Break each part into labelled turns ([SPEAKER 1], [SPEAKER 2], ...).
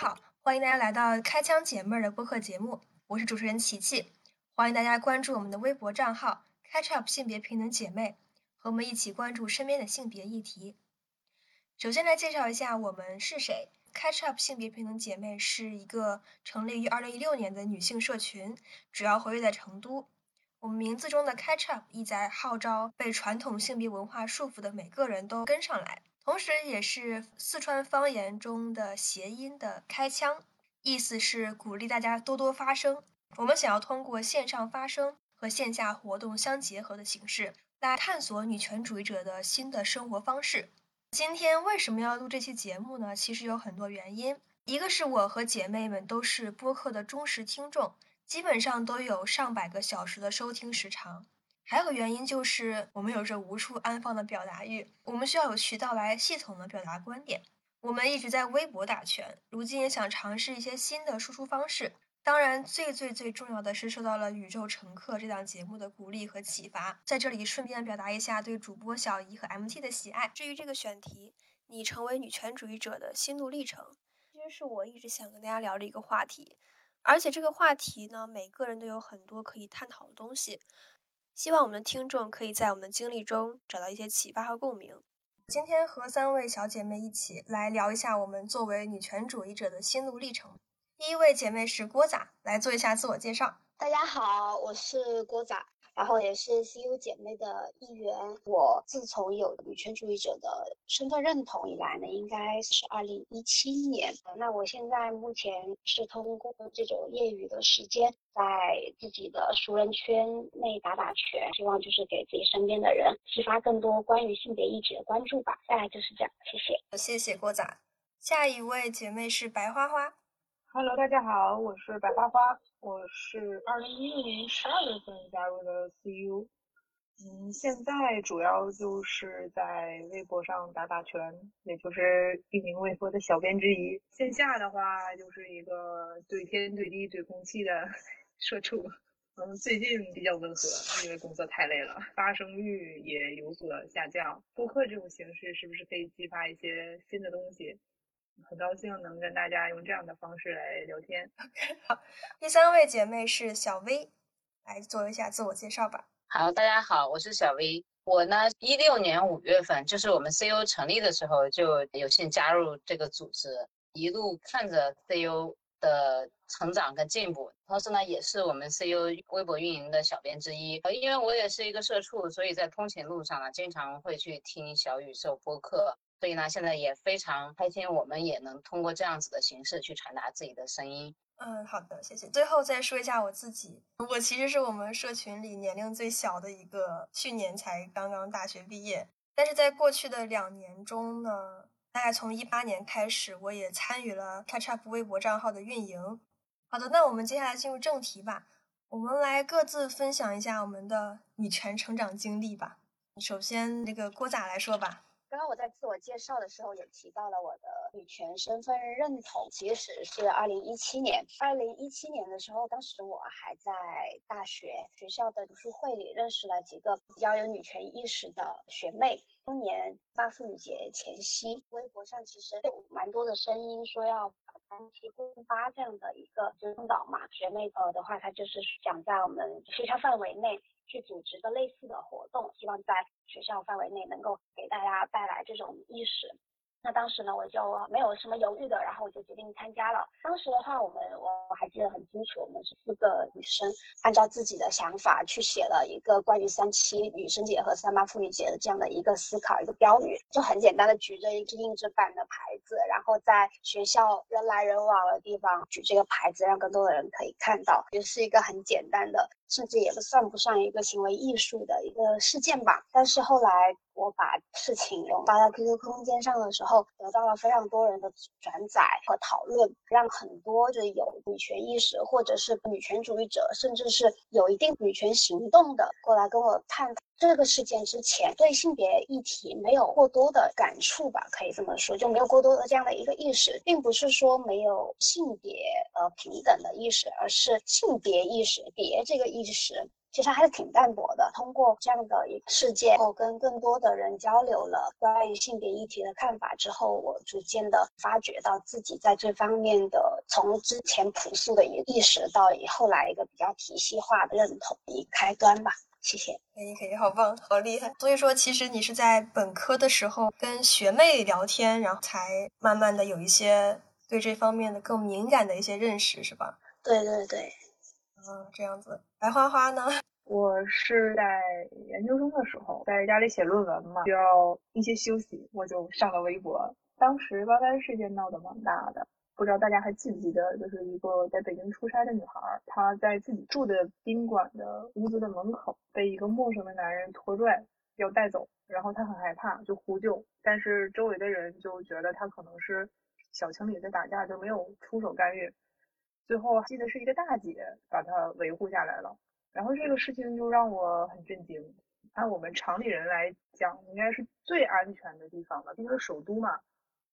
[SPEAKER 1] 好，欢迎大家来到开枪解闷儿的播客节目，我是主持人琪琪，欢迎大家关注我们的微博账号 Catch Up 性别平等姐妹，和我们一起关注身边的性别议题。首先来介绍一下我们是谁，Catch Up 性别平等姐妹是一个成立于2016年的女性社群，主要活跃在成都。我们名字中的 Catch Up 意在号召被传统性别文化束缚的每个人都跟上来。同时，也是四川方言中的谐音的“开腔”，意思是鼓励大家多多发声。我们想要通过线上发声和线下活动相结合的形式，来探索女权主义者的新的生活方式。今天为什么要录这期节目呢？其实有很多原因。一个是我和姐妹们都是播客的忠实听众，基本上都有上百个小时的收听时长。还有个原因就是，我们有着无处安放的表达欲，我们需要有渠道来系统的表达观点。我们一直在微博打拳，如今也想尝试一些新的输出方式。当然，最最最重要的是受到了《宇宙乘客》这档节目的鼓励和启发。在这里顺便表达一下对主播小姨和 MT 的喜爱。至于这个选题，你成为女权主义者的心路历程，其实是我一直想跟大家聊的一个话题。而且这个话题呢，每个人都有很多可以探讨的东西。希望我们的听众可以在我们的经历中找到一些启发和共鸣。今天和三位小姐妹一起来聊一下我们作为女权主义者的心路历程。第一位姐妹是郭仔，来做一下自我介绍。
[SPEAKER 2] 大家好，我是郭仔。然后也是 CU 姐妹的一员。我自从有女权主义者的身份认同以来呢，应该是二零一七年。那我现在目前是通过这种业余的时间，在自己的熟人圈内打打拳，希望就是给自己身边的人激发更多关于性别议题的关注吧。大概就是这样，谢谢。
[SPEAKER 1] 谢谢郭仔。下一位姐妹是白花花。
[SPEAKER 3] Hello，大家好，我是白花花，我是二零一六年十二月份加入的 CU，嗯，现在主要就是在微博上打打拳，也就是一名微博的小编之一。线下的话，就是一个怼天怼地怼空气的 社畜。嗯，最近比较温和，因为工作太累了，发生率也有所下降。播客这种形式是不是可以激发一些新的东西？很高兴能跟大家用这样的方式来聊天。
[SPEAKER 1] OK，好，第三位姐妹是小薇，来做一下自我介绍吧。
[SPEAKER 4] 好，大家好，我是小薇。我呢，一六年五月份，就是我们 CEO 成立的时候，就有幸加入这个组织，一路看着 CEO 的成长跟进步。同时呢，也是我们 CEO 微博运营的小编之一。呃，因为我也是一个社畜，所以在通勤路上呢，经常会去听小宇宙播客。所以呢，现在也非常开心，我们也能通过这样子的形式去传达自己的声音。
[SPEAKER 1] 嗯，好的，谢谢。最后再说一下我自己，我其实是我们社群里年龄最小的一个，去年才刚刚大学毕业。但是在过去的两年中呢，大概从一八年开始，我也参与了 Catch Up 微博账号的运营。好的，那我们接下来进入正题吧，我们来各自分享一下我们的女权成长经历吧。首先，那个郭咋来说吧。
[SPEAKER 2] 刚刚我在自我介绍的时候也提到了我的女权身份认同，其实是二零一七年。二零一七年的时候，当时我还在大学学校的读书会里认识了几个比较有女权意识的学妹。今年八妇女节前夕，微博上其实有蛮多的声音说要把三七共八这样的一个倡导嘛。学妹呃的话，她就是想在我们学校范围内。去组织的类似的活动，希望在学校范围内能够给大家带来这种意识。那当时呢，我就没有什么犹豫的，然后我就决定参加了。当时的话，我们我我还记得很清楚，我们是四个女生，按照自己的想法去写了一个关于三七女生节和三八妇女节的这样的一个思考，一个标语，就很简单的举着一个硬纸板的牌子，然后在学校人来人往的地方举这个牌子，让更多的人可以看到，也是一个很简单的，甚至也不算不上一个行为艺术的一个事件吧。但是后来。我把事情发到 QQ 空间上的时候，得到了非常多人的转载和讨论，让很多就有女权意识或者是女权主义者，甚至是有一定女权行动的过来跟我探讨这个事件之前，对性别议题没有过多的感触吧，可以这么说，就没有过多的这样的一个意识，并不是说没有性别呃平等的意识，而是性别意识别这个意识。其实还是挺淡薄的。通过这样的一个事件后，跟更多的人交流了关于性别议题的看法之后，我逐渐的发觉到自己在这方面的从之前朴素的一个意识到以后来一个比较体系化的认同一开端吧。谢谢，
[SPEAKER 1] 可以可以，好棒，好厉害。所以说，其实你是在本科的时候跟学妹聊天，然后才慢慢的有一些对这方面的更敏感的一些认识，是吧？
[SPEAKER 2] 对对对，
[SPEAKER 1] 嗯，这样子。白花花呢？
[SPEAKER 3] 我是在研究生的时候，在家里写论文嘛，需要一些休息，我就上了微博。当时 YY 事件闹得蛮大的。不知道大家还记不记得，就是一个在北京出差的女孩，她在自己住的宾馆的屋子的门口被一个陌生的男人拖拽要带走，然后她很害怕，就呼救，但是周围的人就觉得她可能是小情侣在打架，就没有出手干预。最后记得是一个大姐把她维护下来了，然后这个事情就让我很震惊。按我们常理人来讲，应该是最安全的地方了，毕竟是首都嘛，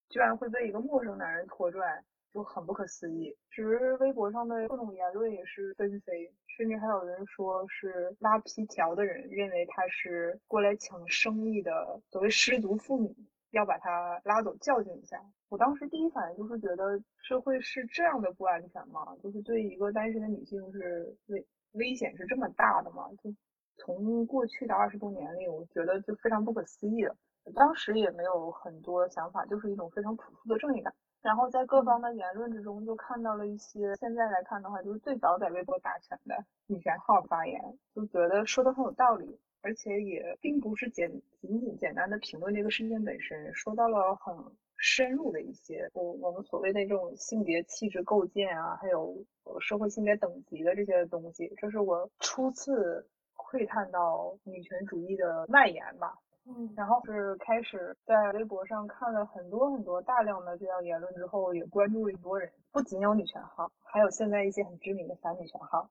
[SPEAKER 3] 居然会被一个陌生男人拖拽。就很不可思议，其实微博上的各种言论也是纷飞，甚至还有人说是拉皮条的人认为他是过来抢生意的所谓失足妇女，要把他拉走教训一下。我当时第一反应就是觉得社会是这样的不安全吗？就是对一个单身的女性是危危险是这么大的吗？就从过去的二十多年里，我觉得就非常不可思议了。当时也没有很多想法，就是一种非常朴素的正义感。然后在各方的言论之中，就看到了一些现在来看的话，就是最早在微博打拳的女权号发言，就觉得说的很有道理，而且也并不是简仅仅简单的评论这个事件本身，说到了很深入的一些我我们所谓的这种性别气质构建啊，还有社会性别等级的这些东西，这是我初次窥探到女权主义的蔓延吧。嗯，然后是开始在微博上看了很多很多大量的这样言论之后，也关注了一波人，不仅有女权号，还有现在一些很知名的反女权号，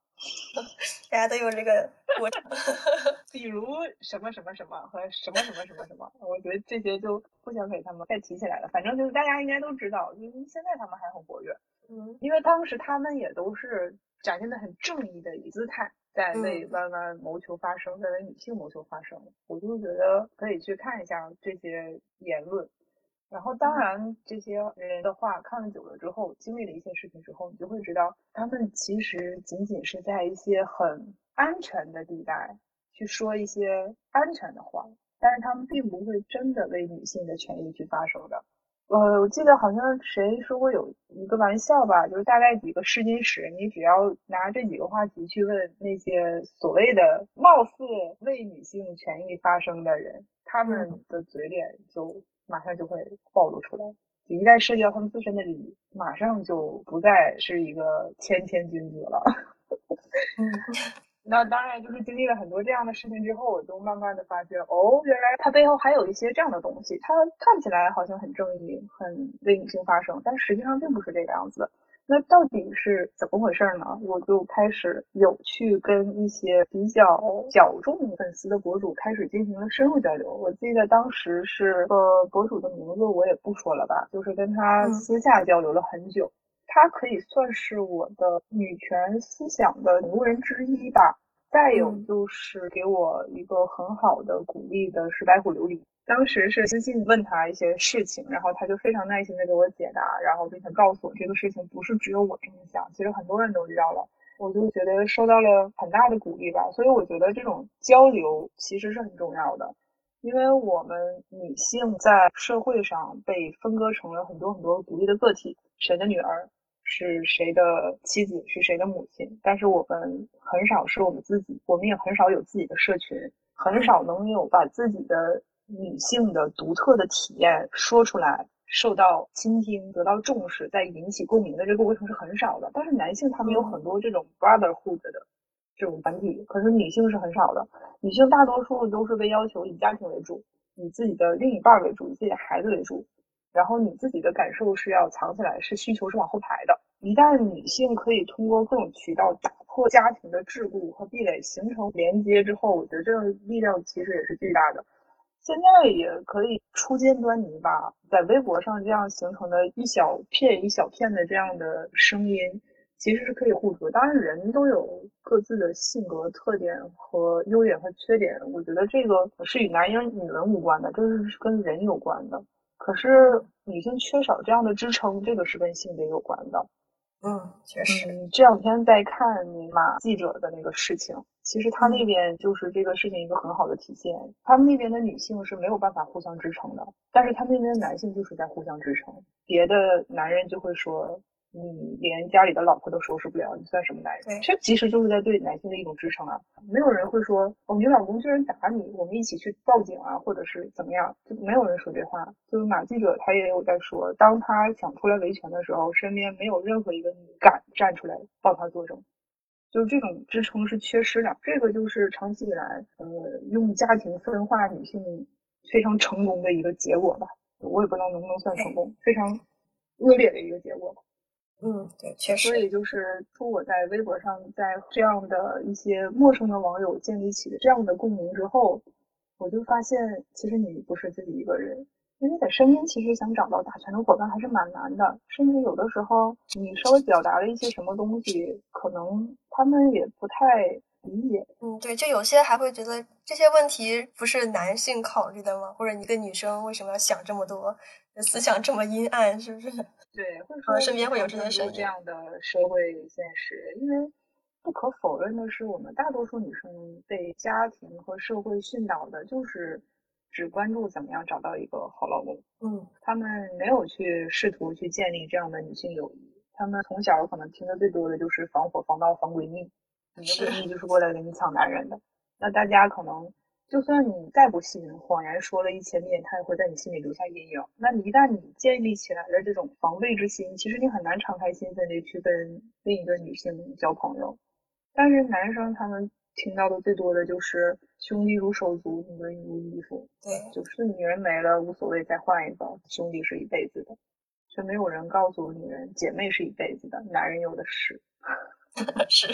[SPEAKER 1] 大家都有这个过程，
[SPEAKER 3] 比如什么什么什么和什么什么什么什么，我觉得这些就不想给他们再提起来了。反正就是大家应该都知道，就是现在他们还很活跃，嗯，因为当时他们也都是展现的很正义的一姿态。在为弯弯谋求发声，在为女性谋求发声，我就会觉得可以去看一下这些言论。然后，当然，这些人的话看了久了之后，经历了一些事情之后，你就会知道，他们其实仅仅是在一些很安全的地带去说一些安全的话，但是他们并不会真的为女性的权益去发声的。呃，我记得好像谁说过有一个玩笑吧，就是大概几个试金石，你只要拿这几个话题去问那些所谓的貌似为女性权益发声的人，他们的嘴脸就马上就会暴露出来。一旦涉及到他们自身的利益，马上就不再是一个谦谦君子了。那当然，就是经历了很多这样的事情之后，我就慢慢的发现，哦，原来它背后还有一些这样的东西。它看起来好像很正义，很为女性发声，但实际上并不是这个样子。那到底是怎么回事呢？我就开始有去跟一些比较小众粉丝的博主开始进行了深入交流。我记得当时是呃博主的名字我也不说了吧，就是跟他私下交流了很久。他可以算是我的女权思想的领路人之一吧。再有就是给我一个很好的鼓励的是白虎琉璃。当时是私信问他一些事情，然后他就非常耐心的给我解答，然后并且告诉我这个事情不是只有我这么想，其实很多人都知道了。我就觉得受到了很大的鼓励吧。所以我觉得这种交流其实是很重要的，因为我们女性在社会上被分割成了很多很多独立的个体，谁的女儿。是谁的妻子，是谁的母亲？但是我们很少是我们自己，我们也很少有自己的社群，很少能有把自己的女性的独特的体验说出来，受到倾听，得到重视，在引起共鸣的这个过程是很少的。但是男性他们有很多这种 brotherhood 的这种团体，可是女性是很少的。女性大多数都是被要求以家庭为主，以自己的另一半为主，以自己的孩子为主。然后你自己的感受是要藏起来，是需求是往后排的。一旦女性可以通过各种渠道打破家庭的桎梏和壁垒，形成连接之后，我觉得这个力量其实也是巨大的。现在也可以初见端倪吧，在微博上这样形成的一小片一小片的这样的声音，其实是可以互助。当然，人都有各自的性格特点和优点和缺点，我觉得这个是与男人女人无关的，这是跟人有关的。可是女性缺少这样的支撑，这个是跟性别有关的。
[SPEAKER 1] 嗯，确实。
[SPEAKER 3] 嗯，这两天在看马记者的那个事情，其实他那边就是这个事情一个很好的体现。他们那边的女性是没有办法互相支撑的，但是他们那边的男性就是在互相支撑。别的男人就会说。你连家里的老婆都收拾不了，你算什么男人？这其实就是在对男性的一种支撑啊！没有人会说，哦，你老公居然打你，我们一起去报警啊，或者是怎么样？就没有人说这话。就是马记者他也有在说，当他想出来维权的时候，身边没有任何一个女敢站出来帮他作证，就是这种支撑是缺失的。这个就是长期以来，呃，用家庭分化女性非常成功的一个结果吧。我也不知道能不能算成功，非常恶劣的一个结果吧。
[SPEAKER 1] 嗯，对，确实。
[SPEAKER 3] 所以就是从我在微博上，在这样的一些陌生的网友建立起这样的共鸣之后，我就发现，其实你不是自己一个人，因为在身边其实想找到打拳的伙伴还是蛮难的，甚至有的时候你稍微表达了一些什么东西，可能他们也不太理解。
[SPEAKER 1] 嗯，对，就有些还会觉得这些问题不是男性考虑的吗？或者一个女生为什么要想这么多？思想这么阴暗，是不是？
[SPEAKER 3] 对，会说
[SPEAKER 1] 身边会有这
[SPEAKER 3] 些
[SPEAKER 1] 声
[SPEAKER 3] 这样的社会现实，因为不可否认的是，我们大多数女生被家庭和社会训导的就是只关注怎么样找到一个好老公。
[SPEAKER 1] 嗯，
[SPEAKER 3] 他们没有去试图去建立这样的女性友谊。他们从小可能听的最多的就是防火防盗防闺蜜，你的闺蜜就是过来跟你抢男人的。那大家可能。就算你再不信，谎言说了一千遍，他也会在你心里留下阴影。那你一旦你建立起来了这种防备之心，其实你很难敞开心扉的去跟另一个女性交朋友。但是男生他们听到的最多的就是兄弟如手足，女人如衣服。
[SPEAKER 1] 对，
[SPEAKER 3] 就是女人没了无所谓，再换一个，兄弟是一辈子的，却没有人告诉女人姐妹是一辈子的，男人有的是。
[SPEAKER 1] 是，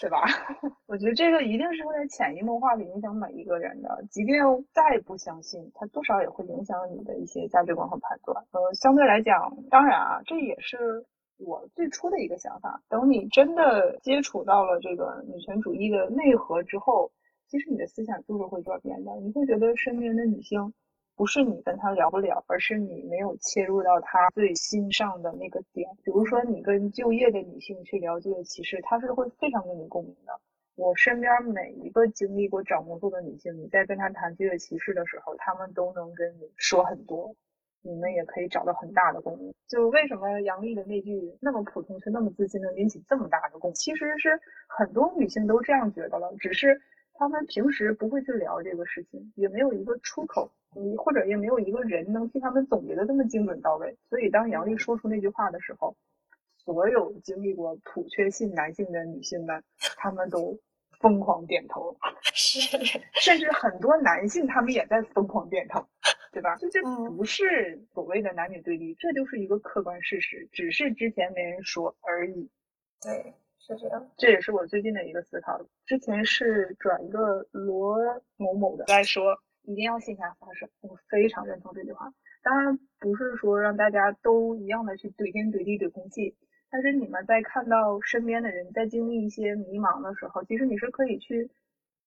[SPEAKER 3] 对吧？我觉得这个一定是会在潜移默化的影响每一个人的，即便再不相信，它多少也会影响你的一些价值观和判断。呃，相对来讲，当然啊，这也是我最初的一个想法。等你真的接触到了这个女权主义的内核之后，其实你的思想就是会转变的。你会觉得身边的女性。不是你跟他聊不了，而是你没有切入到他最心上的那个点。比如说，你跟就业的女性去聊就业歧视，她是会非常跟你共鸣的。我身边每一个经历过找工作的女性，你在跟她谈就业歧视的时候，她们都能跟你说很多，你们也可以找到很大的共鸣。就为什么杨笠的那句那么普通却那么自信，能引起这么大的共鸣？其实是很多女性都这样觉得了，只是她们平时不会去聊这个事情，也没有一个出口。你或者也没有一个人能替他们总结的这么精准到位，所以当杨笠说出那句话的时候，所有经历过普确性男性的女性们，他们都疯狂点头，
[SPEAKER 1] 是，
[SPEAKER 3] 甚至很多男性他们也在疯狂点头，对吧？就这就不是所谓的男女对立，这就是一个客观事实，只是之前没人说而已。
[SPEAKER 1] 对，是这样。
[SPEAKER 3] 这也是我最近的一个思考。之前是转一个罗某某的来说。一定要线下发声，我非常认同这句话。当然不是说让大家都一样的去怼天怼地怼空气，但是你们在看到身边的人在经历一些迷茫的时候，其实你是可以去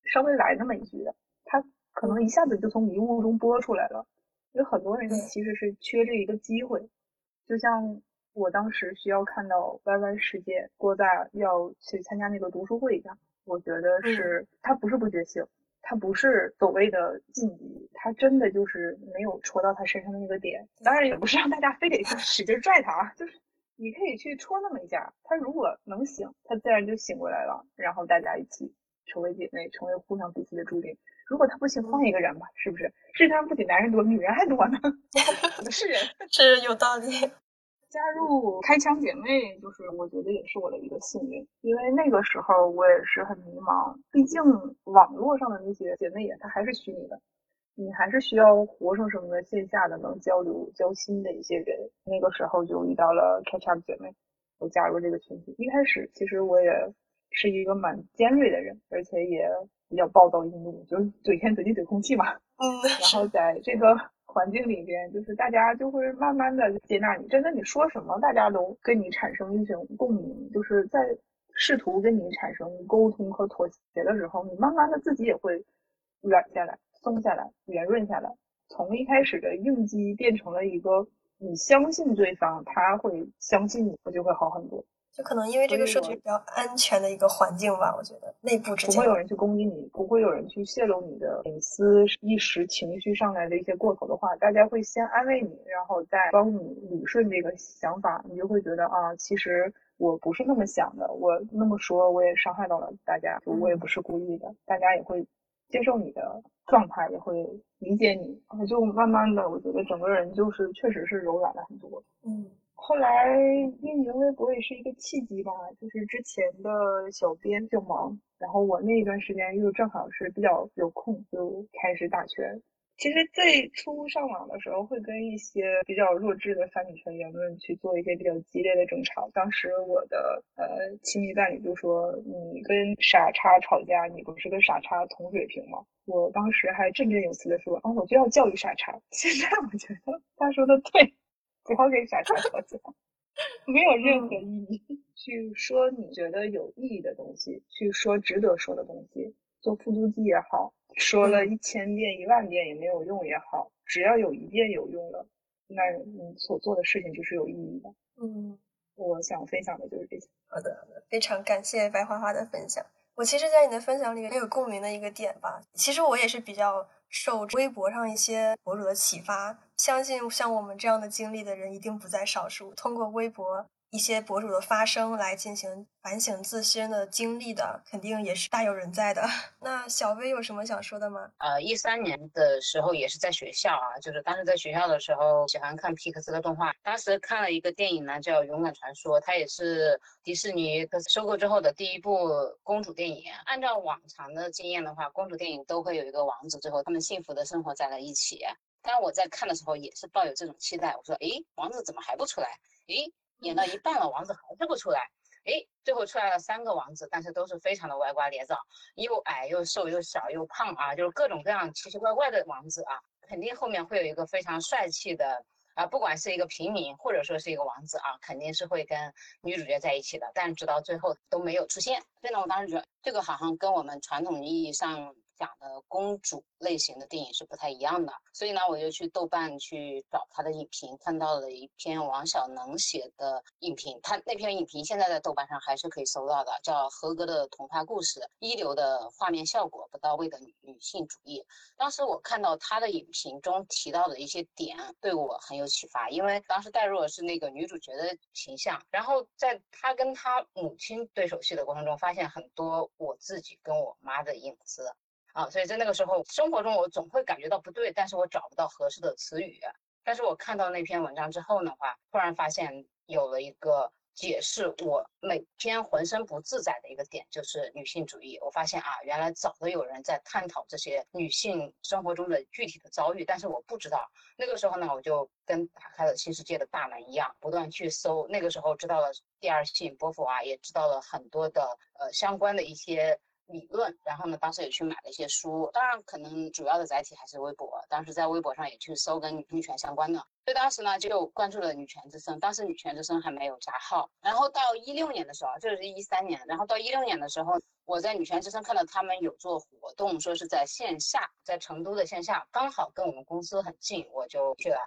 [SPEAKER 3] 稍微来那么一句的，他可能一下子就从迷雾中拨出来了。有很多人其实是缺这一个机会，就像我当时需要看到 Y Y 世界郭大要去参加那个读书会一样，我觉得是他不是不觉醒。他不是所谓的晋级，他真的就是没有戳到他身上的那个点。当然也不是让大家非得去使劲拽他啊，就是你可以去戳那么一下，他如果能醒，他自然就醒过来了。然后大家一起成为姐妹，成为互相彼此的助力。如果他不行，换一个人吧，是不是？世界上不仅男人多，女人还多呢，是人，
[SPEAKER 1] 是有道理。
[SPEAKER 3] 加入开枪姐妹，就是我觉得也是我的一个幸运，因为那个时候我也是很迷茫。毕竟网络上的那些姐妹也，她还是虚拟的，你还是需要活生生的线下的能交流交心的一些人。那个时候就遇到了开枪姐妹，我加入这个群体。一开始其实我也是一个蛮尖锐的人，而且也比较暴躁易怒，就是怼天怼地怼空气嘛。
[SPEAKER 1] 嗯。
[SPEAKER 3] 然后在这个环境里边，就是大家就会慢慢的接纳你。真的，你说什么，大家都跟你产生一种共鸣。就是在试图跟你产生沟通和妥协的时候，你慢慢的自己也会软下来、松下来、圆润下来，从一开始的应激变成了一个你相信对方，他会相信你，我就会好很多。
[SPEAKER 1] 就可能因为这个社区比较安全的一个环境吧，我觉得内部之间
[SPEAKER 3] 不会有人去攻击你，不会有人去泄露你的隐私，一时情绪上来的一些过头的话，大家会先安慰你，然后再帮你理顺这个想法，你就会觉得啊，其实我不是那么想的，我那么说我也伤害到了大家，就我也不是故意的，大家也会接受你的状态，也会理解你，然后就慢慢的，我觉得整个人就是确实是柔软了很多，
[SPEAKER 1] 嗯。
[SPEAKER 3] 后来运营微博也是一个契机吧，就是之前的小编比较忙，然后我那一段时间又正好是比较有空，就开始打拳。其实最初上网的时候，会跟一些比较弱智的反女权言论去做一些比较激烈的争吵。当时我的呃亲密伴侣就说：“你跟傻叉吵架，你不是跟傻叉同水平吗？”我当时还振振有词的说：“啊，我就要教育傻叉。”现在我觉得他说的对。不要跟傻叉吵架，没有任何意义。去说你觉得有意义的东西，去说值得说的东西，做复读机也好，说了一千遍、一万遍也没有用也好，只要有一遍有用了，那你所做的事情就是有意义的。
[SPEAKER 1] 嗯，
[SPEAKER 3] 我想分享的就是这些。
[SPEAKER 1] 好的，好的，非常感谢白花花的分享。我其实，在你的分享里也有共鸣的一个点吧。其实我也是比较受微博上一些博主的启发，相信像我们这样的经历的人一定不在少数。通过微博。一些博主的发声来进行反省自身的经历的，肯定也是大有人在的。那小薇有什么想说的吗？
[SPEAKER 4] 呃，一三年的时候也是在学校啊，就是当时在学校的时候喜欢看皮克斯的动画，当时看了一个电影呢，叫《勇敢传说》，它也是迪士尼收购之后的第一部公主电影。按照往常的经验的话，公主电影都会有一个王子，最后他们幸福的生活在了一起。当然我在看的时候也是抱有这种期待，我说，诶，王子怎么还不出来？诶。演到一半了，王子还是不出来。诶，最后出来了三个王子，但是都是非常的歪瓜裂枣，又矮又瘦又小又胖啊，就是各种各样奇奇怪怪的王子啊。肯定后面会有一个非常帅气的啊，不管是一个平民或者说是一个王子啊，肯定是会跟女主角在一起的。但直到最后都没有出现。所以呢，我当时觉得这个好像跟我们传统意义上。讲的公主类型的电影是不太一样的，所以呢，我就去豆瓣去找他的影评，看到了一篇王小能写的影评。他那篇影评现在在豆瓣上还是可以搜到的，叫《合格的童话故事》，一流的画面效果，不到位的女女性主义。当时我看到他的影评中提到的一些点，对我很有启发，因为当时代入的是那个女主角的形象，然后在他跟他母亲对手戏的过程中，发现很多我自己跟我妈的影子。啊，所以在那个时候，生活中我总会感觉到不对，但是我找不到合适的词语。但是我看到那篇文章之后的话，突然发现有了一个解释我每天浑身不自在的一个点，就是女性主义。我发现啊，原来早都有人在探讨这些女性生活中的具体的遭遇，但是我不知道。那个时候呢，我就跟打开了新世界的大门一样，不断去搜。那个时候知道了第二性、波伏娃，也知道了很多的呃相关的一些。理论，然后呢，当时也去买了一些书，当然可能主要的载体还是微博。当时在微博上也去搜跟女权相关的，所以当时呢就关注了女权之声。当时女权之声还没有加号。然后到一六年的时候，就是一三年，然后到一六年的时候，我在女权之声看到他们有做活动，说是在线下，在成都的线下，刚好跟我们公司很近，我就去了。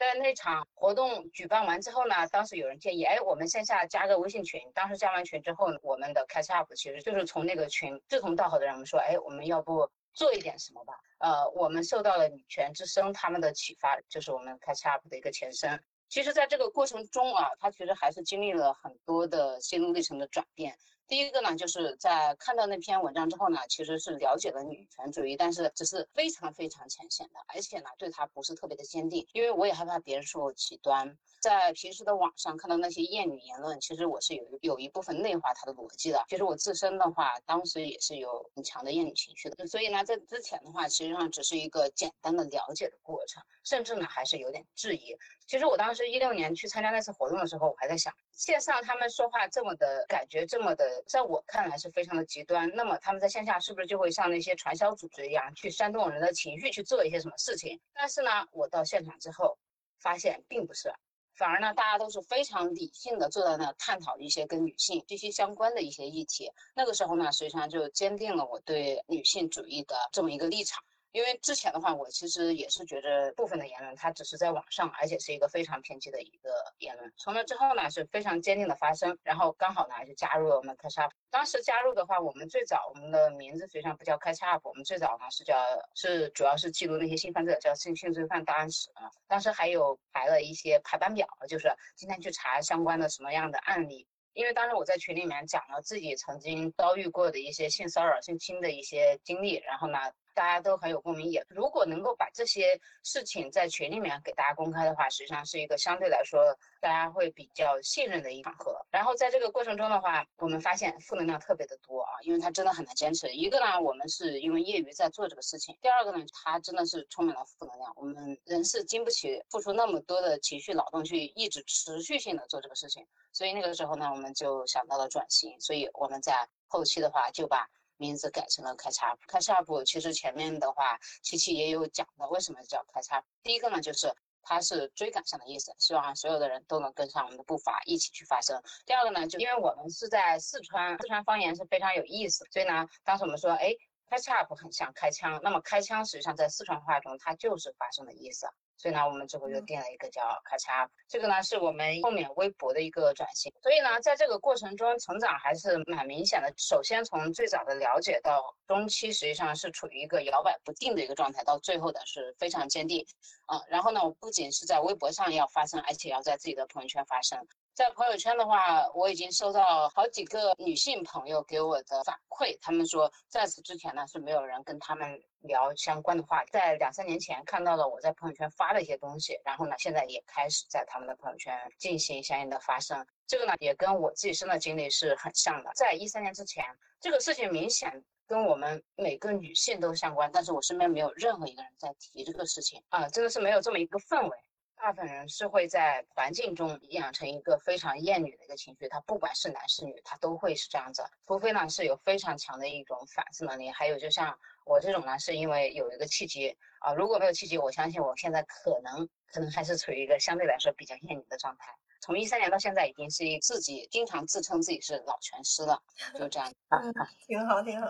[SPEAKER 4] 在那场活动举办完之后呢，当时有人建议，哎，我们线下加个微信群。当时加完群之后，我们的 catch up 其实就是从那个群志同道合的人们说，哎，我们要不做一点什么吧？呃，我们受到了女权之声他们的启发，就是我们 catch up 的一个前身。其实，在这个过程中啊，他其实还是经历了很多的心路历程的转变。第一个呢，就是在看到那篇文章之后呢，其实是了解了女权主义，但是只是非常非常浅显的，而且呢，对它不是特别的坚定，因为我也害怕别人说我极端。在平时的网上看到那些厌女言论，其实我是有有一部分内化它的逻辑的。其实我自身的话，当时也是有很强的厌女情绪的，所以呢，在之前的话，实际上只是一个简单的了解的过程。甚至呢还是有点质疑。其实我当时一六年去参加那次活动的时候，我还在想，线上他们说话这么的感觉这么的，在我看来是非常的极端，那么他们在线下是不是就会像那些传销组织一样，去煽动人的情绪去做一些什么事情？但是呢，我到现场之后发现并不是。反而呢，大家都是非常理性的坐在那探讨一些跟女性息息相关的一些议题。那个时候呢，实际上就坚定了我对女性主义的这么一个立场。因为之前的话，我其实也是觉得部分的言论它只是在网上，而且是一个非常偏激的一个言论。从那之后呢，是非常坚定的发声，然后刚好呢就加入了我们 Catch Up。当时加入的话，我们最早我们的名字实际上不叫 Catch Up，我们最早呢是叫是主要是记录那些性犯罪，叫性性罪犯档案室啊。当时还有排了一些排班表，就是今天去查相关的什么样的案例。因为当时我在群里面讲了自己曾经遭遇过的一些性骚扰、性侵的一些经历，然后呢。大家都很有共鸣，也如果能够把这些事情在群里面给大家公开的话，实际上是一个相对来说大家会比较信任的一场合。然后在这个过程中的话，我们发现负能量特别的多啊，因为他真的很难坚持。一个呢，我们是因为业余在做这个事情；第二个呢，他真的是充满了负能量。我们人是经不起付出那么多的情绪劳动去一直持续性的做这个事情，所以那个时候呢，我们就想到了转型。所以我们在后期的话就把。名字改成了开叉开叉普。其实前面的话，琪琪也有讲的，为什么叫开叉？第一个呢，就是它是追赶上的意思，希望所有的人都能跟上我们的步伐，一起去发声。第二个呢，就因为我们是在四川，四川方言是非常有意思，所以呢，当时我们说，哎，开叉普很像开枪，那么开枪实际上在四川话中，它就是发生的意思。所以呢，我们最后就定了一个叫咔嚓，这个呢是我们后面微博的一个转型。所以呢，在这个过程中成长还是蛮明显的。首先从最早的了解到中期，实际上是处于一个摇摆不定的一个状态，到最后的是非常坚定。嗯，然后呢，我不仅是在微博上要发声，而且要在自己的朋友圈发声。在朋友圈的话，我已经收到好几个女性朋友给我的反馈，他们说在此之前呢是没有人跟他们聊相关的话题，在两三年前看到了我在朋友圈发的一些东西，然后呢现在也开始在他们的朋友圈进行相应的发声。这个呢也跟我自己生的经历是很像的，在一三年之前，这个事情明显跟我们每个女性都相关，但是我身边没有任何一个人在提这个事情啊，真的是没有这么一个氛围。大部分人是会在环境中养成一个非常厌女的一个情绪，他不管是男是女，他都会是这样子。除非呢是有非常强的一种反思能力，还有就像我这种呢，是因为有一个契机啊。如果没有契机，我相信我现在可能可能还是处于一个相对来说比较厌女的状态。从一三年到现在，已经是自己经常自称自己是老拳师了，就这样。
[SPEAKER 1] 嗯，挺好，挺好。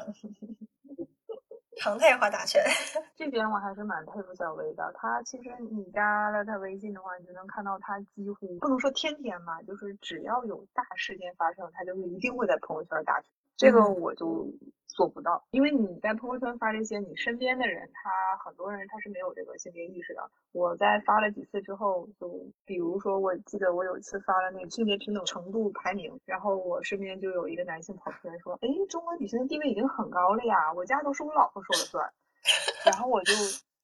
[SPEAKER 1] 常态化打拳，
[SPEAKER 3] 这点我还是蛮佩服小薇的。她其实你加了她微信的话，你就能看到她几乎不能说天天吧，就是只要有大事件发生，她就是一定会在朋友圈打拳。这个我就。做不到，因为你在朋友圈发这些，你身边的人他很多人他是没有这个性别意识的。我在发了几次之后，就比如说，我记得我有一次发了那个性别平等程度排名，然后我身边就有一个男性跑出来说：“哎，中国女性的地位已经很高了呀，我家都是我老婆说了算。”然后我就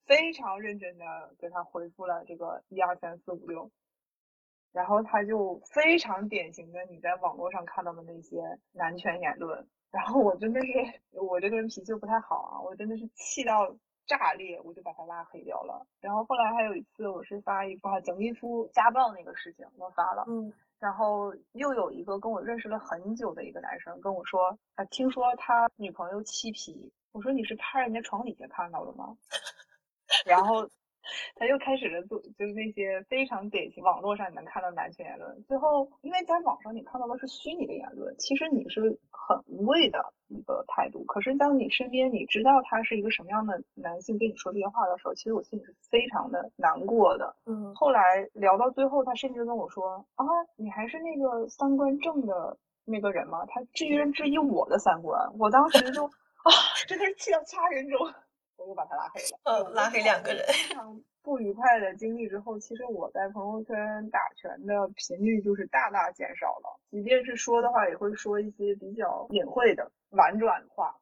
[SPEAKER 3] 非常认真的给他回复了这个一二三四五六，然后他就非常典型的你在网络上看到的那些男权言论。然后我真的是，我这个人脾气又不太好啊，我真的是气到炸裂，我就把他拉黑掉了。然后后来还有一次，我是发一个蒋劲夫家暴那个事情，我发了，嗯，然后又有一个跟我认识了很久的一个男生跟我说，啊，听说他女朋友漆皮，我说你是趴人家床底下看到的吗？然后。他又开始了做，就是那些非常典型网络上你能看到男权言论。最后，因为在网上你看到的是虚拟的言论，其实你是很无畏的一个态度。可是当你身边你知道他是一个什么样的男性跟你说这些话的时候，其实我心里是非常的难过的。嗯。后来聊到最后，他甚至跟我说：“啊，你还是那个三观正的那个人吗？”他质疑质疑我的三观，我当时就 啊，真的是气到掐人中。我又把他拉黑了。
[SPEAKER 1] 嗯，拉黑两个人。
[SPEAKER 3] 非常不愉快的经历之后，其实我在朋友圈打拳的频率就是大大减少了。即便是说的话，也会说一些比较隐晦的、婉转的话，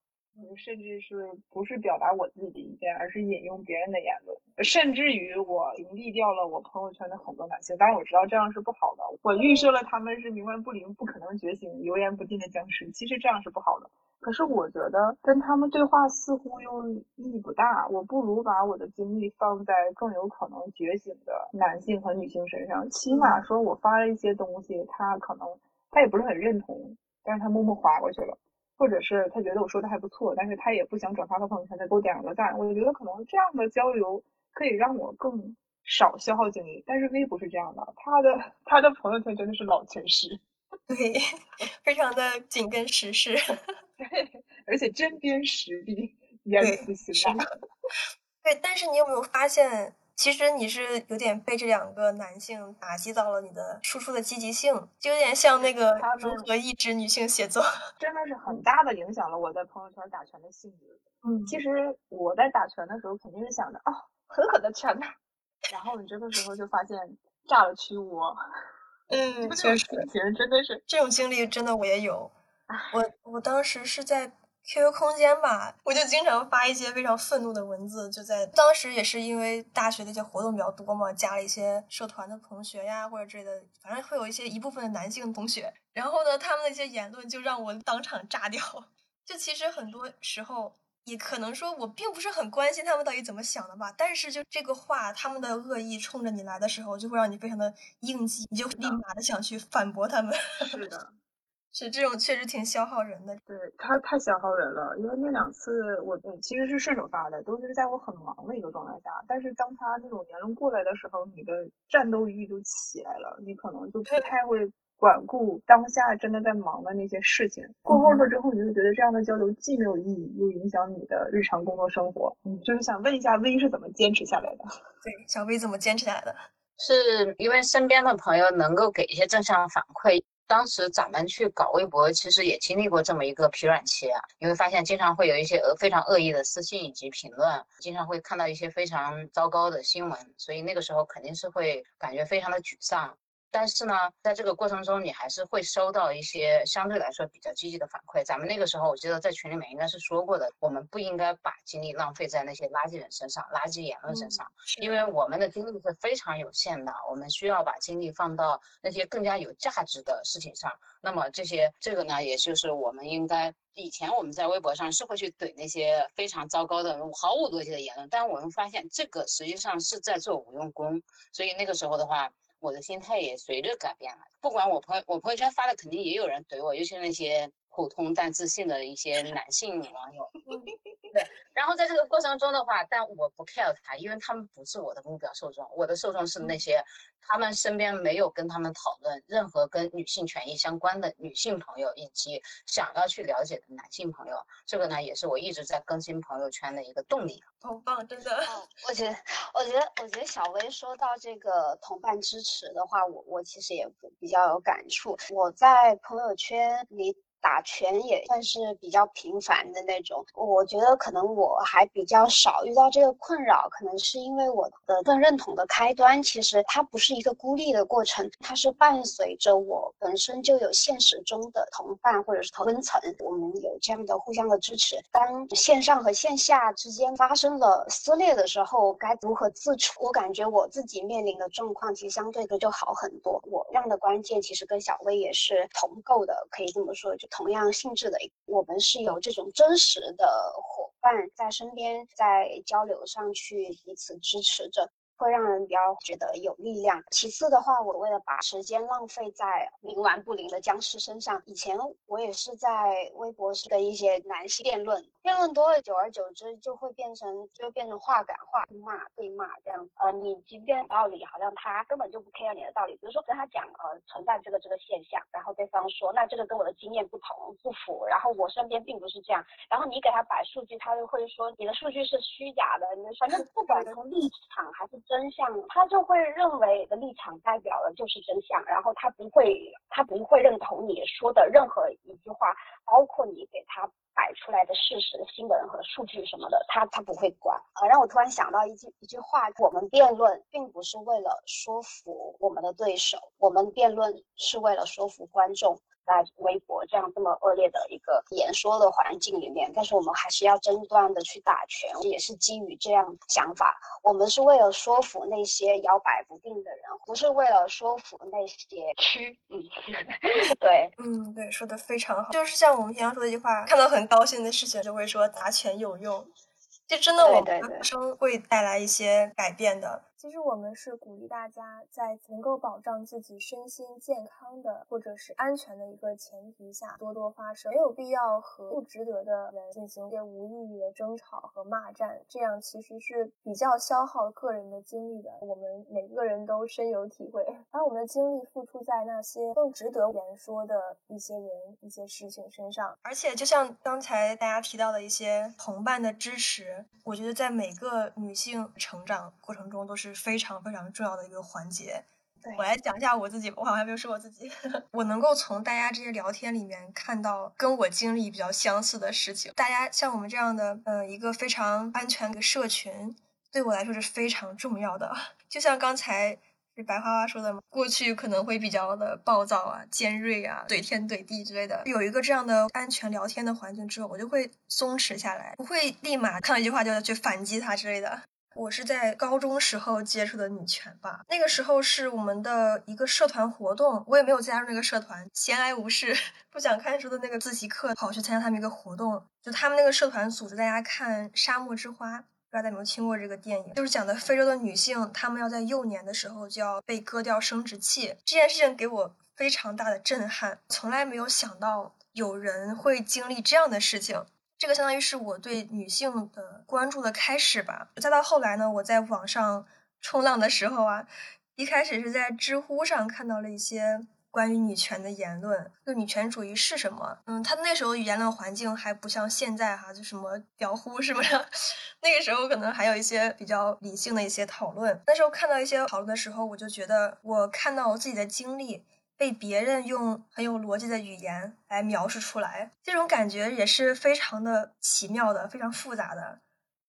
[SPEAKER 3] 甚至是不是表达我自己的意见，而是引用别人的言论。甚至于我屏蔽掉了我朋友圈的很多男性，当然我知道这样是不好的。我预设了他们是冥顽不灵、不可能觉醒、油盐不进的僵尸，其实这样是不好的。可是我觉得跟他们对话似乎又意义不大，我不如把我的精力放在更有可能觉醒的男性和女性身上。起码说我发了一些东西，他可能他也不是很认同，但是他默默划过去了，或者是他觉得我说的还不错，但是他也不想转发到朋友圈，再给我点个赞。我觉得可能这样的交流可以让我更少消耗精力。但是微博是这样的，他的他的朋友圈真的是老全实。
[SPEAKER 1] 对，非常的紧跟时事，
[SPEAKER 3] 对，而且针砭时弊，言辞辛辣。
[SPEAKER 1] 对，但是你有没有发现，其实你是有点被这两个男性打击到了你的输出的积极性，就有点像那个如何抑制女性写作，
[SPEAKER 3] 真的是很大的影响了我在朋友圈打拳的性质。嗯，其实我在打拳的时候肯定是想着，哦，狠狠的拳呐，然后你这个时候就发现炸了蛆窝。
[SPEAKER 1] 嗯，确实，
[SPEAKER 3] 真的是
[SPEAKER 1] 这种经历，真的我也有。我我当时是在 QQ 空间吧，我就经常发一些非常愤怒的文字，就在当时也是因为大学的一些活动比较多嘛，加了一些社团的同学呀，或者之类的，反正会有一些一部分的男性同学。然后呢，他们的一些言论就让我当场炸掉。就其实很多时候。也可能说，我并不是很关心他们到底怎么想的吧。但是就这个话，他们的恶意冲着你来的时候，就会让你非常的应激，你就立马的想去反驳他们。
[SPEAKER 3] 是的，
[SPEAKER 1] 是这种确实挺消耗人的。
[SPEAKER 3] 对他太消耗人了，因为那两次我其实是顺手发的，都是在我很忙的一个状态下。但是当他那种言论过来的时候，你的战斗欲就起来了，你可能就不太会。管顾当下真的在忙的那些事情，过后了之后，你就觉得这样的交流既没有意义，又影响你的日常工作生活。嗯，就是想问一下，V 是怎么坚持下来的？
[SPEAKER 1] 对，小 V 怎么坚持下来的？
[SPEAKER 4] 是因为身边的朋友能够给一些正向反馈。当时咱们去搞微博，其实也经历过这么一个疲软期啊。你会发现，经常会有一些呃非常恶意的私信以及评论，经常会看到一些非常糟糕的新闻，所以那个时候肯定是会感觉非常的沮丧。但是呢，在这个过程中，你还是会收到一些相对来说比较积极的反馈。咱们那个时候，我记得在群里面应该是说过的，我们不应该把精力浪费在那些垃圾人身上、垃圾言论身上，因为我们的精力是非常有限的，我们需要把精力放到那些更加有价值的事情上。那么这些，这个呢，也就是我们应该以前我们在微博上是会去怼那些非常糟糕的、毫无逻辑的言论，但我们发现这个实际上是在做无用功，所以那个时候的话。我的心态也随着改变了。不管我朋友，我朋友圈发的肯定也有人怼我，尤其那些普通但自信的一些男性网友。对，然后在这个过程中的话，但我不 care 他，因为他们不是我的目标受众，我的受众是那些他们身边没有跟他们讨论任何跟女性权益相关的女性朋友，以及想要去了解的男性朋友。这个呢，也是我一直在更新朋友圈的一个动力。
[SPEAKER 1] 好棒，真的。
[SPEAKER 2] 我觉得，我觉得，我觉得小薇说到这个同伴支持的话，我我其实也比较有感触。我在朋友圈里。打拳也算是比较频繁的那种，我觉得可能我还比较少遇到这个困扰，可能是因为我的更认同的开端，其实它不是一个孤立的过程，它是伴随着我本身就有现实中的同伴或者是同温层，我们有这样的互相的支持。当线上和线下之间发生了撕裂的时候，该如何自处？我感觉我自己面临的状况其实相对的就好很多。我这样的关键其实跟小薇也是同构的，可以这么说就。同样性质的，我们是有这种真实的伙伴在身边，在交流上去彼此支持着。会让人比较觉得有力量。其次的话，我为了把时间浪费在冥顽不灵的僵尸身上，以前我也是在微博是跟一些男性辩论，辩论多了，久而久之就会变成就变成话赶话，骂对骂这样。呃，你即便道理好像他根本就不 care 你的道理，比如说跟他讲呃存在这个这个现象，然后对方说那这个跟我的经验不同不符，然后我身边并不是这样，然后你给他摆数据，他就会说你的数据是虚假的，你反正不管从立场还是。真相，他就会认为的立场代表的就是真相，然后他不会，他不会认同你说的任何一句话，包括你给他摆出来的事实、新闻和数据什么的，他他不会管。啊，让我突然想到一句一句话：我们辩论并不是为了说服我们的对手，我们辩论是为了说服观众。在微博这样这么恶劣的一个言说的环境里面，但是我们还是要争端的去打拳，也是基于这样想法。我们是为了说服那些摇摆不定的人，不是为了说服那些 蛆。嗯，对，
[SPEAKER 1] 嗯，对，说的非常好。就是像我们平常说的一句话，看到很高兴的事情就会说打拳有用，就真的我们的声会带来一些改变的。
[SPEAKER 5] 其实我们是鼓励大家在能够保障自己身心健康的或者是安全的一个前提下，多多发声，没有必要和不值得的人进行一些无意义的争吵和骂战，这样其实是比较消耗个人的精力的。我们每个人都深有体会，把我们的精力付出在那些更值得言说的一些人、一些事情身上。
[SPEAKER 1] 而且，就像刚才大家提到的一些同伴的支持，我觉得在每个女性成长过程中都是。非常非常重要的一个环节，我来讲一下我自己。我好像还没有说我自己。我能够从大家这些聊天里面看到跟我经历比较相似的事情。大家像我们这样的，呃，一个非常安全的社群，对我来说是非常重要的。就像刚才是白花花说的嘛，过去可能会比较的暴躁啊、尖锐啊、怼天怼地之类的。有一个这样的安全聊天的环境之后，我就会松弛下来，不会立马看到一句话就要去反击他之类的。我是在高中时候接触的女权吧，那个时候是我们的一个社团活动，我也没有加入那个社团，闲来无事不想看书的那个自习课，跑去参加他们一个活动，就他们那个社团组织大家看《沙漠之花》，不知道大家有没有听过这个电影，就是讲的非洲的女性，她们要在幼年的时候就要被割掉生殖器，这件事情给我非常大的震撼，从来没有想到有人会经历这样的事情。这个相当于是我对女性的关注的开始吧。再到后来呢，我在网上冲浪的时候啊，一开始是在知乎上看到了一些关于女权的言论，就女权主义是什么？嗯，他那时候言论环境还不像现在哈，就什么屌呼什么的，那个时候可能还有一些比较理性的一些讨论。那时候看到一些讨论的时候，我就觉得我看到我自己的经历。被别人用很有逻辑的语言来描述出来，这种感觉也是非常的奇妙的，非常复杂的。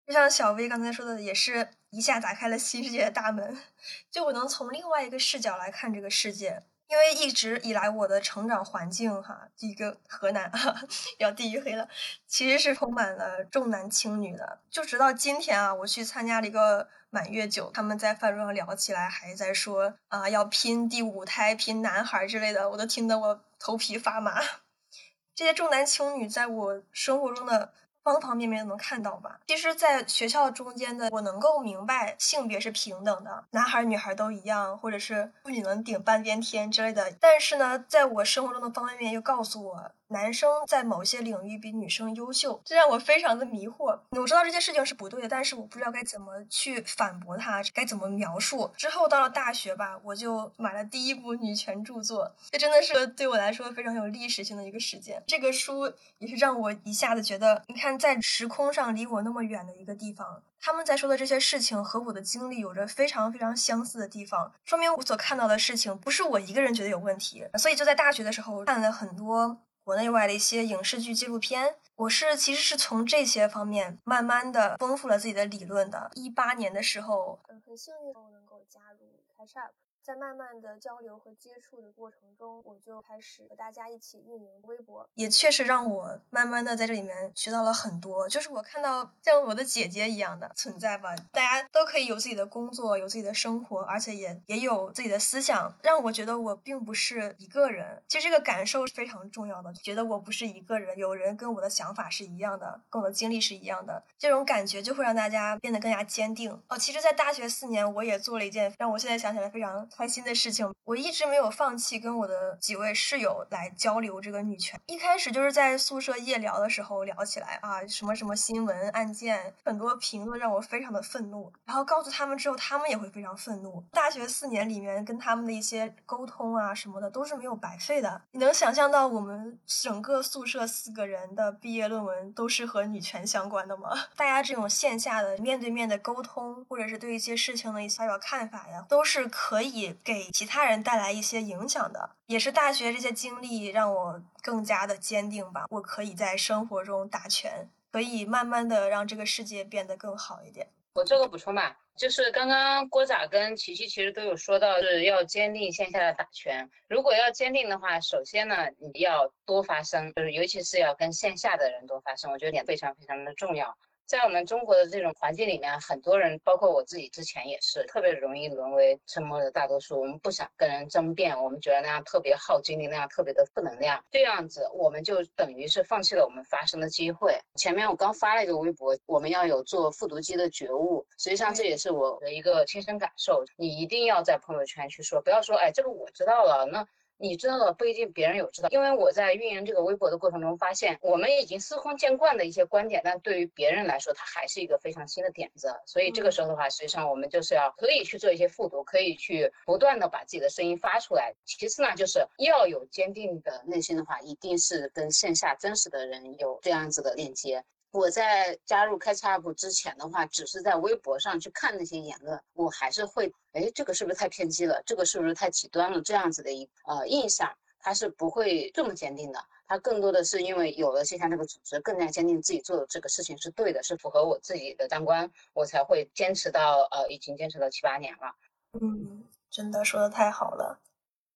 [SPEAKER 1] 就像小薇刚才说的，也是一下打开了新世界的大门，就我能从另外一个视角来看这个世界。因为一直以来我的成长环境，哈，一个河南啊，要地域黑了，其实是充满了重男轻女的。就直到今天啊，我去参加了一个。满月酒，他们在饭桌上聊起来，还在说啊要拼第五胎、拼男孩之类的，我都听得我头皮发麻。这些重男轻女在我生活中的方方面面都能看到吧。其实，在学校中间的，我能够明白性别是平等的，男孩女孩都一样，或者是妇女能顶半边天之类的。但是呢，在我生活中的方方面面又告诉我。男生在某些领域比女生优秀，这让我非常的迷惑。我知道这件事情是不对的，但是我不知道该怎么去反驳他，该怎么描述。之后到了大学吧，我就买了第一部女权著作，这真的是对我来说非常有历史性的一个事件。这个书也是让我一下子觉得，你看，在时空上离我那么远的一个地方，他们在说的这些事情和我的经历有着非常非常相似的地方，说明我所看到的事情不是我一个人觉得有问题。所以就在大学的时候看了很多。国内外的一些影视剧、纪录片，我是其实是从这些方面慢慢的丰富了自己的理论的。一八年的时候，
[SPEAKER 5] 很幸运能够加入 Catch Up。在慢慢的交流和接触的过程中，我就开始和大家一起运营微博，
[SPEAKER 1] 也确实让我慢慢的在这里面学到了很多。就是我看到像我的姐姐一样的存在吧，大家都可以有自己的工作，有自己的生活，而且也也有自己的思想，让我觉得我并不是一个人。其实这个感受是非常重要的，觉得我不是一个人，有人跟我的想法是一样的，跟我的经历是一样的，这种感觉就会让大家变得更加坚定。哦，其实，在大学四年，我也做了一件让我现在想起来非常。开心的事情，我一直没有放弃跟我的几位室友来交流这个女权。一开始就是在宿舍夜聊的时候聊起来啊，什么什么新闻案件，很多评论让我非常的愤怒。然后告诉他们之后，他们也会非常愤怒。大学四年里面跟他们的一些沟通啊什么的都是没有白费的。你能想象到我们整个宿舍四个人的毕业论文都是和女权相关的吗？大家这种线下的面对面的沟通，或者是对一些事情的一些发表看法呀，都是可以。给其他人带来一些影响的，也是大学这些经历让我更加的坚定吧。我可以在生活中打拳，可以慢慢的让这个世界变得更好一点。
[SPEAKER 4] 我做个补充吧，就是刚刚郭仔跟琪琪其实都有说到，是要坚定线下的打拳。如果要坚定的话，首先呢，你要多发声，就是尤其是要跟线下的人多发声，我觉得点非常非常的重要。在我们中国的这种环境里面，很多人，包括我自己之前也是，特别容易沦为沉默的大多数。我们不想跟人争辩，我们觉得那样特别耗精力，那样特别的负能量。这样子，我们就等于是放弃了我们发声的机会。前面我刚发了一个微博，我们要有做复读机的觉悟。实际上，这也是我的一个亲身感受。你一定要在朋友圈去说，不要说，哎，这个我知道了，那。你知道的不一定别人有知道，因为我在运营这个微博的过程中发现，我们已经司空见惯的一些观点，但对于别人来说，它还是一个非常新的点子。所以这个时候的话，实际上我们就是要可以去做一些复读，可以去不断的把自己的声音发出来。其次呢，就是要有坚定的内心的话，一定是跟线下真实的人有这样子的链接。我在加入 Catch up 之前的话，只是在微博上去看那些言论，我还是会，哎，这个是不是太偏激了？这个是不是太极端了？这样子的一呃印象，他是不会这么坚定的。他更多的是因为有了线下这个组织，更加坚定自己做的这个事情是对的，是符合我自己的三观，我才会坚持到呃，已经坚持了七八年了。
[SPEAKER 1] 嗯，真的说的太好了。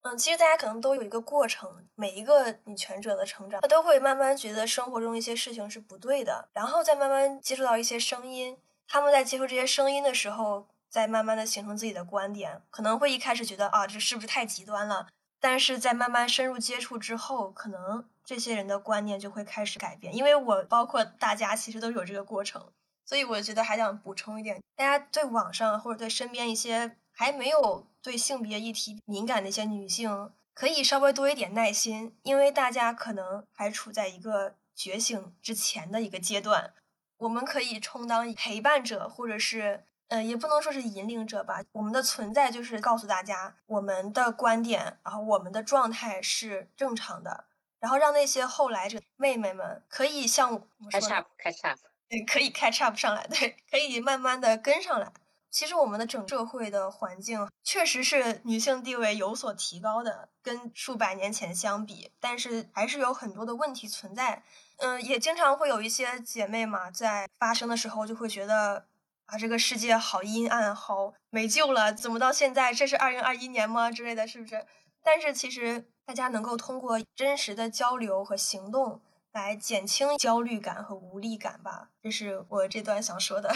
[SPEAKER 1] 嗯，其实大家可能都有一个过程，每一个女权者的成长，她都会慢慢觉得生活中一些事情是不对的，然后再慢慢接触到一些声音。他们在接触这些声音的时候，再慢慢的形成自己的观点，可能会一开始觉得啊，这是不是太极端了？但是在慢慢深入接触之后，可能这些人的观念就会开始改变。因为我包括大家其实都有这个过程，所以我觉得还想补充一点，大家对网上或者对身边一些。还没有对性别议题敏感的一些女性，可以稍微多一点耐心，因为大家可能还处在一个觉醒之前的一个阶段。我们可以充当陪伴者，或者是，呃，也不能说是引领者吧。我们的存在就是告诉大家我们的观点，然后我们的状态是正常的，然后让那些后来者妹妹们可以像
[SPEAKER 4] 开 up 开 up，
[SPEAKER 1] 对，可以 catch up 上来，对，可以慢慢的跟上来。其实我们的整社会的环境确实是女性地位有所提高的，跟数百年前相比，但是还是有很多的问题存在。嗯，也经常会有一些姐妹嘛，在发生的时候就会觉得啊，这个世界好阴暗，好没救了，怎么到现在这是二零二一年吗之类的，是不是？但是其实大家能够通过真实的交流和行动来减轻焦虑感和无力感吧，这是我这段想说的。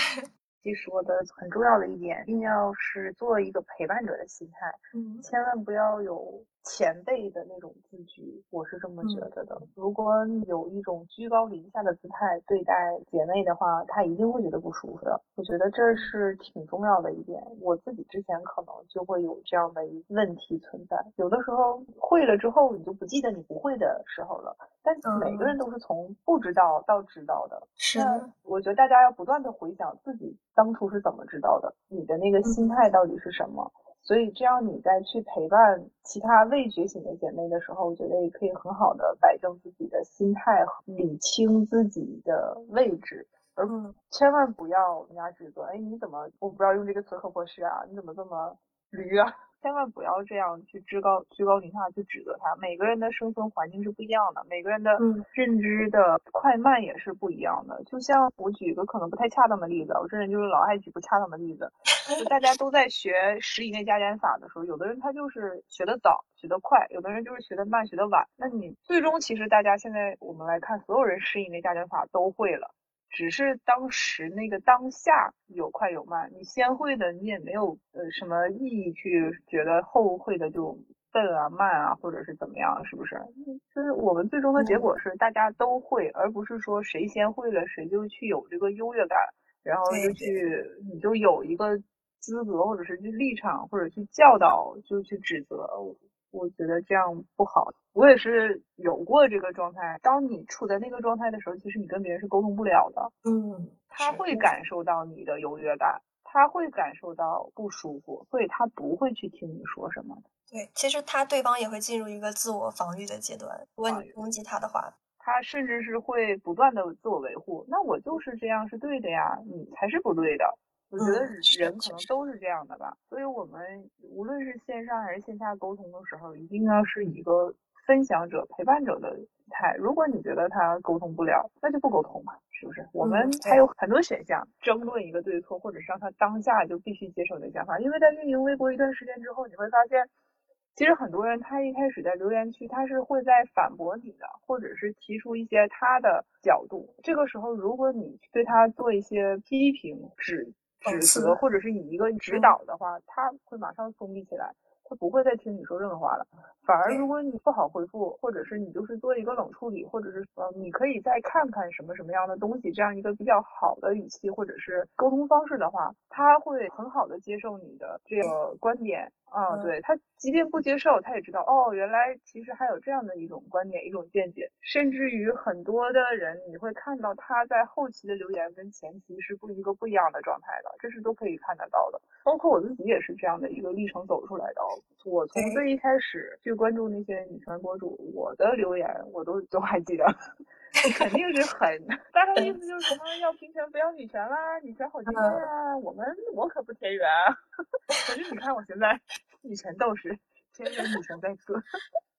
[SPEAKER 3] 其实我的很重要的一点，一定要是做一个陪伴者的心态，嗯，千万不要有。前辈的那种自居，我是这么觉得的。如果有一种居高临下的姿态对待姐妹的话，她一定会觉得不舒服的。我觉得这是挺重要的一点。我自己之前可能就会有这样的一问题存在。有的时候会了之后，你就不记得你不会的时候了。但每个人都是从不知道到知道的。
[SPEAKER 1] 是。
[SPEAKER 3] 我觉得大家要不断的回想自己当初是怎么知道的，你的那个心态到底是什么。所以，这样你在去陪伴其他未觉醒的姐妹的时候，我觉得也可以很好的摆正自己的心态，理清自己的位置，而千万不要人家指责，哎，你怎么，我不知道用这个词合不合适啊？你怎么这么驴啊？千万不要这样去居高居高临下去指责他。每个人的生存环境是不一样的，每个人的认知的快慢也是不一样的。就像我举一个可能不太恰当的例子，我这人就是老爱举不恰当的例子。就大家都在学十以内加减法的时候，有的人他就是学的早，学的快；有的人就是学的慢，学的晚。那你最终其实大家现在我们来看，所有人十以内加减法都会了。只是当时那个当下有快有慢，你先会的你也没有呃什么意义去觉得后会的就笨啊慢啊或者是怎么样，是不是？就是我们最终的结果是大家都会，而不是说谁先会了谁就去有这个优越感，然后就去你就有一个资格或者是去立场或者去教导就去指责。我觉得这样不好。我也是有过这个状态。当你处在那个状态的时候，其实你跟别人是沟通不了的。
[SPEAKER 1] 嗯，
[SPEAKER 3] 他会感受到你的优越感，他会感受到不舒服，所以他不会去听你说什么的。
[SPEAKER 1] 对，其实他对方也会进入一个自我防御的阶段。如果你攻击他的话，
[SPEAKER 3] 他甚至是会不断的自我维护。那我就是这样是对的呀，你才是不对的。我觉得人可能都是这样的吧。所以我们无论是线上还是线下沟通的时候，一定要是一个分享者、陪伴者的态。如果你觉得他沟通不了，那就不沟通嘛，是不是？我们还有很多选项，争论一个对错，或者是让他当下就必须接受你的想法。因为在运营微博一段时间之后，你会发现。其实很多人他一开始在留言区，他是会在反驳你的，或者是提出一些他的角度。这个时候，如果你对他做一些批评、指指责，或者是以一个指导的话，他会马上封闭起来，他不会再听你说任何话了。反而如果你不好回复，或者是你就是做一个冷处理，或者是呃，你可以再看看什么什么样的东西，这样一个比较好的语气或者是沟通方式的话，他会很好的接受你的这个观点。啊，对他，即便不接受，他也知道哦，原来其实还有这样的一种观点、一种见解。甚至于很多的人，你会看到他在后期的留言跟前期是不一个不一样的状态的，这是都可以看得到的。包括我自己也是这样的一个历程走出来的。我从最一开始去关注那些女权博主，我的留言我都都还记得，肯定是很，大概意思就是什么要平权不要女权啦，女权好极端啊，我们我可不田园。可是你看我现在。女权斗士，天天女权在此。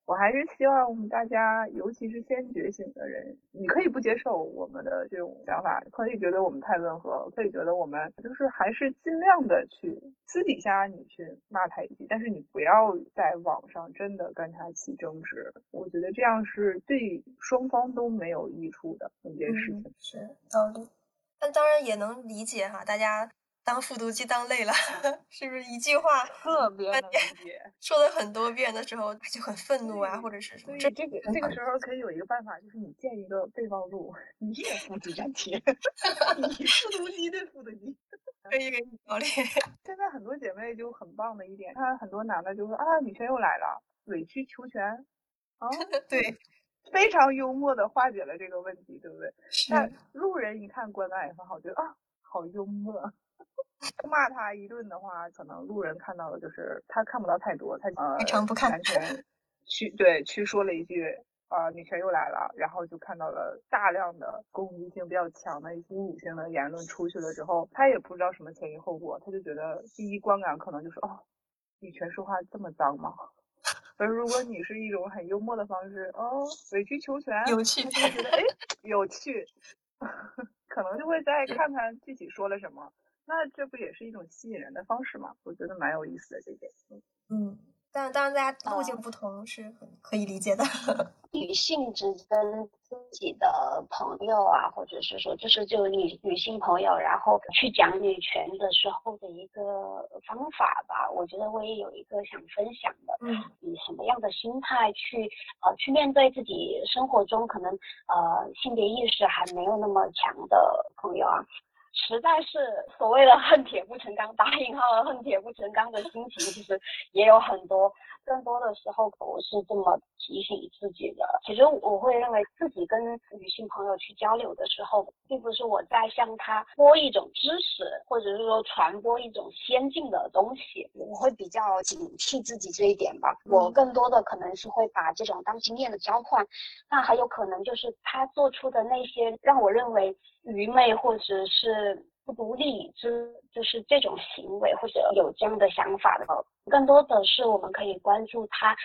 [SPEAKER 3] 我还是希望大家，尤其是先觉醒的人，你可以不接受我们的这种想法，可以觉得我们太温和，可以觉得我们就是还是尽量的去私底下你去骂他一句，但是你不要在网上真的跟他起争执。我觉得这样是对双方都没有益处的一件事情。
[SPEAKER 1] 是道理，但当然也能理解哈，大家。当复读机当累了，是不是一句话
[SPEAKER 3] 特别能理解？
[SPEAKER 1] 说了很多遍的时候就很愤怒啊，或者是什么？
[SPEAKER 3] 这这个这个时候可以有一个办法，就是你建一个备忘录，你也复制粘贴，你复读机对复读机，
[SPEAKER 1] 可以给你教练。
[SPEAKER 3] 现在很多姐妹就很棒的一点，看很多男的就说啊，女权又来了，委曲求全啊，
[SPEAKER 1] 对，
[SPEAKER 3] 非常幽默的化解了这个问题，对不对？
[SPEAKER 1] 是。
[SPEAKER 3] 路人一看观感也很好，觉得啊，好幽默。骂他一顿的话，可能路人看到的就是他看不到太多，他呃完全 去对去说了一句啊女权又来了，然后就看到了大量的攻击性比较强的一些侮辱性的言论出去了之后，他也不知道什么前因后果，他就觉得第一观感可能就是哦女权说话这么脏吗？而如果你是一种很幽默的方式哦委曲求全，
[SPEAKER 1] 有。趣，他。
[SPEAKER 3] 就觉得哎有趣，可能就会再看看具体说了什么。那这不也是一种吸引人的方式吗？我觉得蛮有意思的这点。
[SPEAKER 1] 嗯，但当然大家路径不同是很可以理解的。
[SPEAKER 2] 女性只跟自己的朋友啊，或者是说就是就女女性朋友，然后去讲女权的时候的一个方法吧，我觉得我也有一个想分享的。
[SPEAKER 1] 嗯，
[SPEAKER 2] 以什么样的心态去呃去面对自己生活中可能呃性别意识还没有那么强的朋友啊？实在是所谓的恨铁不成钢，打引号的恨铁不成钢的心情，其实也有很多。更多的时候，我是这么提醒自己的。其实我会认为自己跟女性朋友去交流的时候，并不是我在向她播一种知识，或者是说传播一种先进的东西。我会比较警惕自己这一点吧。我更多的可能是会把这种当经验的交换。那还有可能就是他做出的那些让我认为。愚昧或者是不独立之，就是这种行为或者有这样的想法的，更多的是我们可以关注他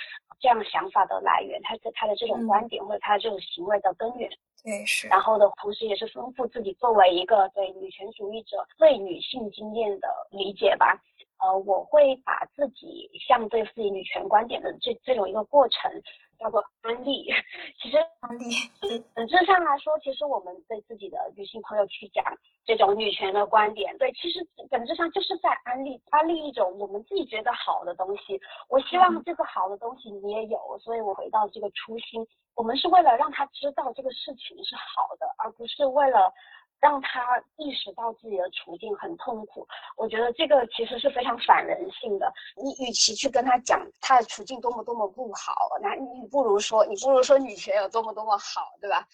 [SPEAKER 2] 这样想法的来源，他的他的这种观点或者他这种行为的根源。
[SPEAKER 1] 对，是。
[SPEAKER 2] 然后的同时也是丰富自己作为一个对女权主义者对女性经验的理解吧。呃，我会把自己向对自己女权观点的这这种一个过程。叫做安利，其实
[SPEAKER 1] 安利，
[SPEAKER 2] 本质上来说，其实我们对自己的女性朋友去讲这种女权的观点，对，其实本质上就是在安利安利一种我们自己觉得好的东西。我希望这个好的东西你也有，所以我回到这个初心，我们是为了让他知道这个事情是好的，而不是为了。让他意识到自己的处境很痛苦，我觉得这个其实是非常反人性的。你与其去跟他讲他的处境多么多么不好，那你不如说你不如说女权有多么多么好，对吧？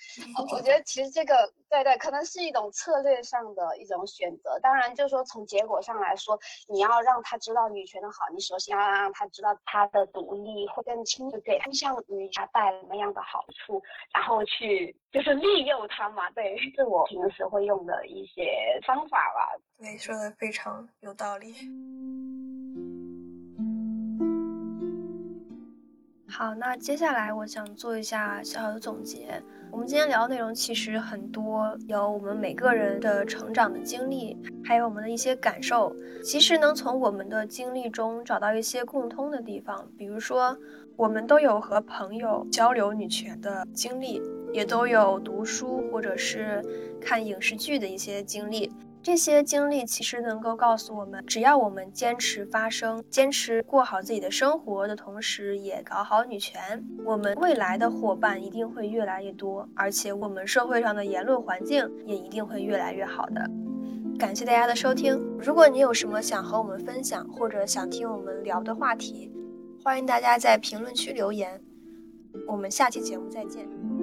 [SPEAKER 2] 我觉得其实这个对对，可能是一种策略上的一种选择。当然，就是说从结果上来说，你要让他知道女权的好，你首先要让他知道他的独立会更清楚，给他向于他带来什么样的好处，然后去就是利诱他嘛。对，是我平时会。会用的一些方法吧。
[SPEAKER 1] 对，说的非常有道理。好，那接下来我想做一下小小的总结。我们今天聊的内容其实很多，有我们每个人的成长的经历，还有我们的一些感受。其实能从我们的经历中找到一些共通的地方，比如说，我们都有和朋友交流女权的经历，也都有读书或者是看影视剧的一些经历。这些经历其实能够告诉我们，只要我们坚持发声，坚持过好自己的生活的同时，也搞好女权，我们未来的伙伴一定会越来越多，而且我们社会上的言论环境也一定会越来越好的。感谢大家的收听，如果你有什么想和我们分享，或者想听我们聊的话题，欢迎大家在评论区留言。我们下期节目再见。